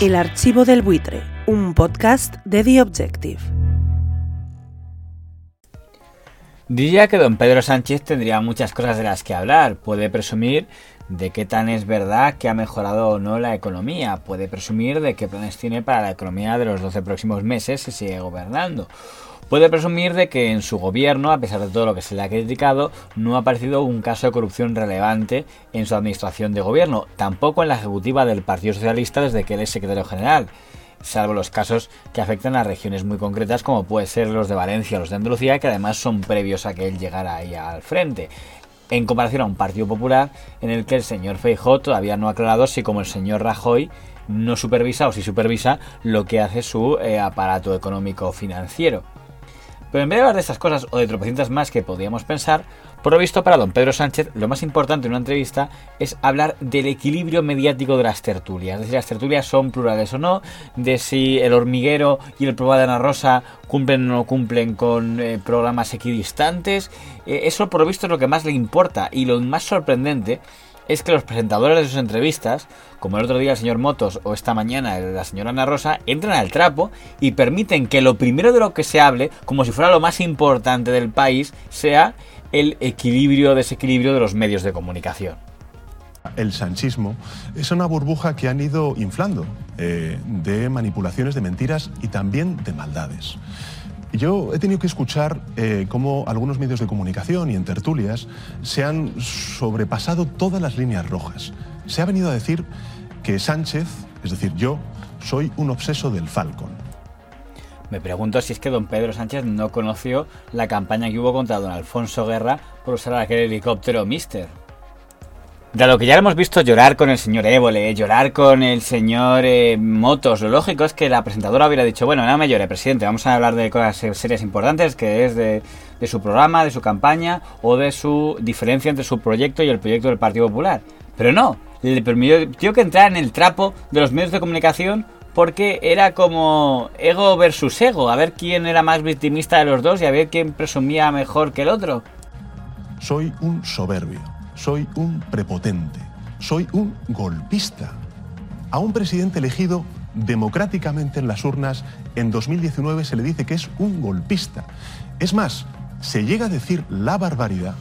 El archivo del buitre, un podcast de The Objective. Diría que don Pedro Sánchez tendría muchas cosas de las que hablar. Puede presumir de qué tan es verdad que ha mejorado o no la economía. Puede presumir de qué planes tiene para la economía de los 12 próximos meses si sigue gobernando. Puede presumir de que en su gobierno, a pesar de todo lo que se le ha criticado, no ha aparecido un caso de corrupción relevante en su administración de gobierno, tampoco en la ejecutiva del Partido Socialista desde que él es secretario general salvo los casos que afectan a regiones muy concretas como puede ser los de Valencia o los de Andalucía, que además son previos a que él llegara ahí al frente. En comparación a un Partido Popular en el que el señor Feijóo todavía no ha aclarado si como el señor Rajoy no supervisa o si supervisa lo que hace su eh, aparato económico financiero. Pero en vez de hablar de estas cosas o de tropecientas más que podríamos pensar, por lo visto para don Pedro Sánchez lo más importante en una entrevista es hablar del equilibrio mediático de las tertulias, de si las tertulias son plurales o no, de si el hormiguero y el programa de Ana Rosa cumplen o no cumplen con eh, programas equidistantes. Eh, eso por lo visto es lo que más le importa y lo más sorprendente es que los presentadores de sus entrevistas, como el otro día el señor Motos o esta mañana la señora Ana Rosa, entran al trapo y permiten que lo primero de lo que se hable, como si fuera lo más importante del país, sea el equilibrio, desequilibrio de los medios de comunicación. El sanchismo es una burbuja que han ido inflando eh, de manipulaciones, de mentiras y también de maldades. Yo he tenido que escuchar eh, cómo algunos medios de comunicación y en tertulias se han sobrepasado todas las líneas rojas. Se ha venido a decir que Sánchez, es decir, yo, soy un obseso del Falcon. Me pregunto si es que don Pedro Sánchez no conoció la campaña que hubo contra don Alfonso Guerra por usar aquel helicóptero Mister. De lo que ya hemos visto llorar con el señor Évole, llorar con el señor eh, Motos, lo lógico es que la presentadora hubiera dicho, bueno, no me llore, presidente, vamos a hablar de cosas serias importantes, que es de, de su programa, de su campaña o de su diferencia entre su proyecto y el proyecto del Partido Popular. Pero no, le permitió que entrara en el trapo de los medios de comunicación porque era como ego versus ego, a ver quién era más victimista de los dos y a ver quién presumía mejor que el otro. Soy un soberbio soy un prepotente, soy un golpista. A un presidente elegido democráticamente en las urnas en 2019 se le dice que es un golpista. Es más, se llega a decir la barbaridad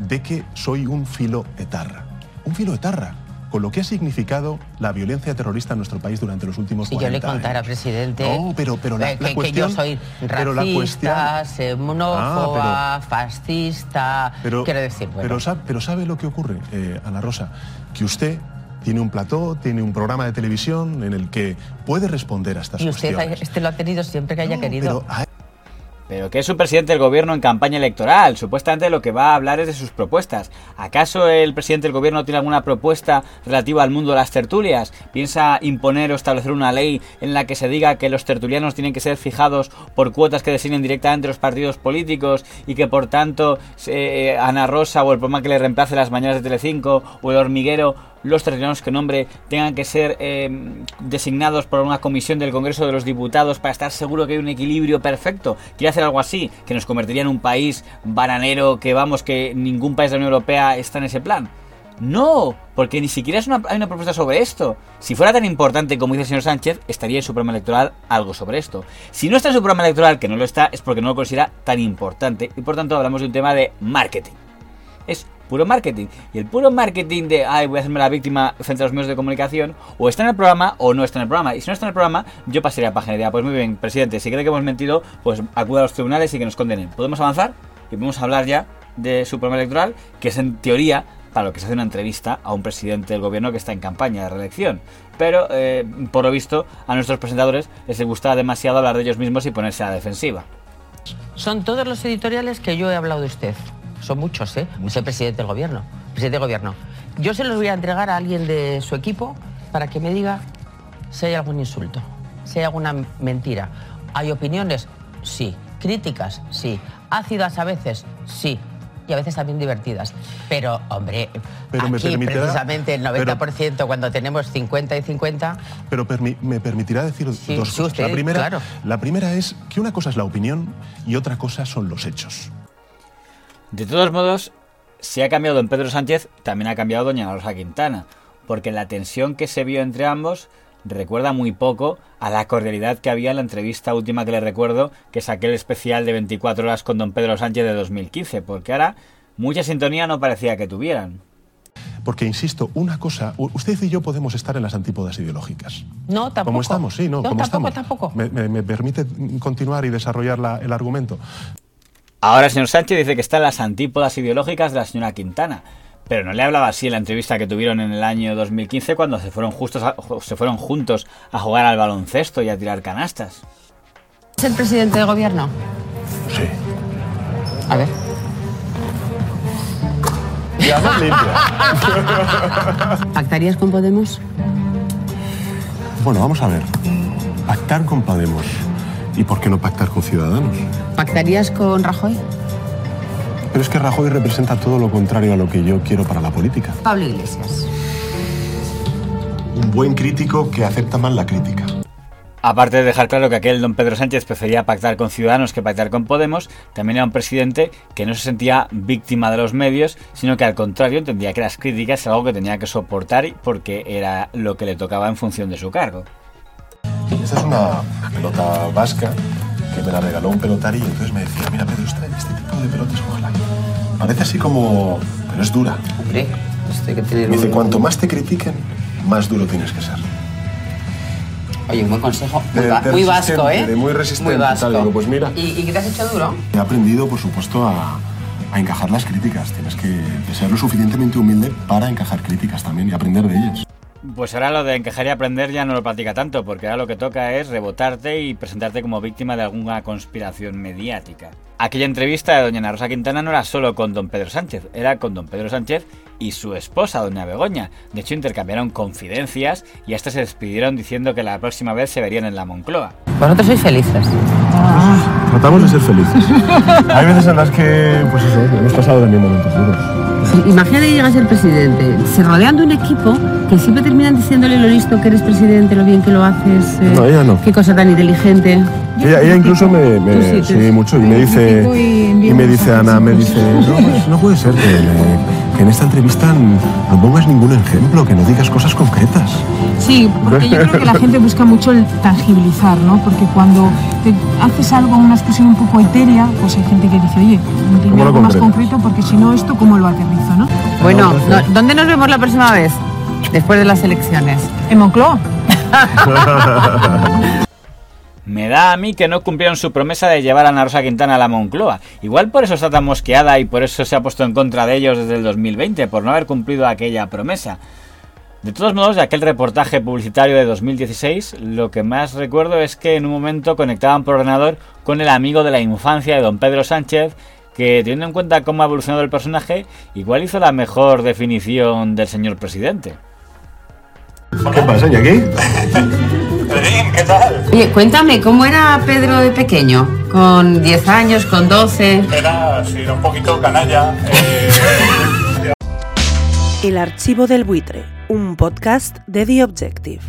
de que soy un filo etarra. Un filo etarra con lo que ha significado la violencia terrorista en nuestro país durante los últimos si 40 yo le contara, presidente, no, pero, pero la, eh, que, cuestión, que yo soy pero la racista, cuestión, xenófoba, Ah, fascista, pero, quiero decir, bueno, pero, sabe, pero ¿sabe lo que ocurre, eh, Ana Rosa? Que usted tiene un plató, tiene un programa de televisión en el que puede responder a estas y usted cuestiones. este lo ha tenido siempre que haya No, querido. pero hay- Pero que es un presidente del gobierno en campaña electoral. Supuestamente lo que va a hablar es de sus propuestas. ¿Acaso el presidente del gobierno tiene alguna propuesta relativa al mundo de las tertulias? ¿Piensa imponer o establecer una ley en la que se diga que los tertulianos tienen que ser fijados por cuotas que designen directamente los partidos políticos y que por tanto eh, Ana Rosa o el programa que le reemplace las mañanas de Telecinco o el hormiguero los tertulianos que nombre tengan que ser eh, designados por una comisión del Congreso de los Diputados para estar seguro que hay un equilibrio perfecto. Quiere hacer algo así, que nos convertiría en un país bananero que vamos, que ningún país de la Unión Europea está en ese plan. No, porque ni siquiera es una- hay una propuesta sobre esto. Si fuera tan importante como dice el señor Sánchez, estaría en su programa electoral algo sobre esto. Si no está en su programa electoral, que no lo está, es porque no lo considera tan importante y por tanto hablamos de un tema de marketing. Es puro marketing. Y el puro marketing de, ay, voy a hacerme la víctima frente a los medios de comunicación, o está en el programa o no está en el programa. Y si no está en el programa, yo pasaría a página y diría, pues muy bien, presidente, si cree que hemos mentido, pues acuda a los tribunales y que nos condenen. ¿Podemos avanzar? Y podemos hablar ya de su programa electoral, que es en teoría para lo que se hace una entrevista a un presidente del gobierno que está en campaña de reelección. Pero, eh, por lo visto, a nuestros presentadores les gusta demasiado hablar de ellos mismos y ponerse a la defensiva. Son todos los editoriales que yo he hablado de usted. Son muchos, ¿eh? Soy presidente del gobierno. Presidente del gobierno. Yo se los voy a entregar a alguien de su equipo para que me diga si hay algún insulto, si hay alguna mentira. ¿Hay opiniones? Sí. ¿Críticas? Sí. ¿Ácidas a veces? Sí. Y a veces también divertidas. Pero, hombre, Pero me aquí permitirá- precisamente el 90% cuando tenemos 50 y 50, Pero permi- me permitirá decir Sí, dos cosas. usted, la, primera, claro. la primera es que una cosa es la opinión y otra cosa son los hechos. De todos modos, si ha cambiado don Pedro Sánchez, también ha cambiado doña Rosa Quintana, porque la tensión que se vio entre ambos recuerda muy poco a la cordialidad que había en la entrevista última que le recuerdo, que saqué el especial de 24 horas con don Pedro Sánchez de 2015, porque ahora mucha sintonía no parecía que tuvieran. Porque, insisto, una cosa, usted y yo podemos estar en las antípodas ideológicas. No, tampoco. Como estamos, sí, no, como tampoco, estamos. tampoco. ¿Me, me, me permite continuar y desarrollar la, el argumento? Ahora el señor Sánchez dice que está en las antípodas ideológicas de la señora Quintana. Pero no le hablaba así en la entrevista que tuvieron en el año 2015 cuando se fueron, justos a- se fueron juntos a jugar al baloncesto y a tirar canastas. ¿Es el presidente de gobierno? Sí. A ver. Y además limpia. ¿Pactarías con Podemos? Bueno, vamos a ver. Pactar con Podemos. ¿Y por qué no pactar con Ciudadanos? ¿Pactarías con Rajoy? Pero es que Rajoy representa todo lo contrario a lo que yo quiero para la política. Pablo Iglesias. Un buen crítico que acepta mal la crítica. Aparte de dejar claro que aquel don Pedro Sánchez prefería pactar con Ciudadanos que pactar con Podemos, también era un presidente que no se sentía víctima de los medios, sino que al contrario entendía que las críticas era algo que tenía que soportar porque era lo que le tocaba en función de su cargo. Esta es una pelota vasca que me la regaló un pelotario y entonces me decía, mira Pedro, este, este tipo de pelotas, cógela. Parece así como... pero es dura. Hombre, esto hay que tener Me dice, un... cuanto más te critiquen, más duro tienes que ser. Oye, un buen consejo. Muy, De- de muy vasco, ¿eh? de muy resistente, Muy vasco. tal, digo, pues mira. ¿Y, y qué te has hecho duro? He aprendido, por supuesto, a, a encajar las críticas. Tienes que ser lo suficientemente humilde para encajar críticas también y aprender de ellas. Pues ahora lo de encajar y aprender ya no lo practica tanto, porque ahora lo que toca es rebotarte y presentarte como víctima de alguna conspiración mediática. Aquella entrevista de doña Ana Rosa Quintana no era solo con don Pedro Sánchez, era con don Pedro Sánchez y su esposa, doña Begoña. De hecho, intercambiaron confidencias y hasta se despidieron diciendo que la próxima vez se verían en la Moncloa. Vosotros sois felices. Tratamos de ser felices. Hay veces en las que, pues eso, hemos pasado también momentos duros. Imagínate que llegas el presidente, se rodean de un equipo que siempre terminan diciéndole lo listo que eres presidente, lo bien que lo haces, eh, No, ella no. qué cosa tan inteligente. Ella, ella incluso me, me- Tú sí, tú sí, sí. mucho y me dice y me dice Ana me dice no, pues no puede ser que, que en esta entrevista no pongas ningún ejemplo que no digas cosas concretas Sí, porque yo creo que la gente busca mucho el tangibilizar, ¿no? Porque cuando te haces algo, una expresión un poco etérea, pues hay gente que dice, oye, dime algo más concreto, porque si no, esto, ¿cómo lo aterrizo, no? Bueno, no- ¿dónde nos vemos la próxima vez? Después de las elecciones. En Moncloa. Me da a mí que no cumplieron su promesa de llevar a Ana Rosa Quintana a la Moncloa. Igual por eso está tan mosqueada y por eso se ha puesto en contra de ellos desde el 2020, por no haber cumplido aquella promesa. De todos modos, de aquel reportaje publicitario de 2016, lo que más recuerdo es que en un momento conectaban por ordenador con el amigo de la infancia de don Pedro Sánchez, que teniendo en cuenta cómo ha evolucionado el personaje, igual hizo la mejor definición del señor presidente. ¿qué pasa aquí? Oye, cuéntame, ¿cómo era Pedro de pequeño? ¿Con 10 años, con 12? Era, sí, era un poquito canalla. eh, El archivo del buitre, un podcast de The Objective.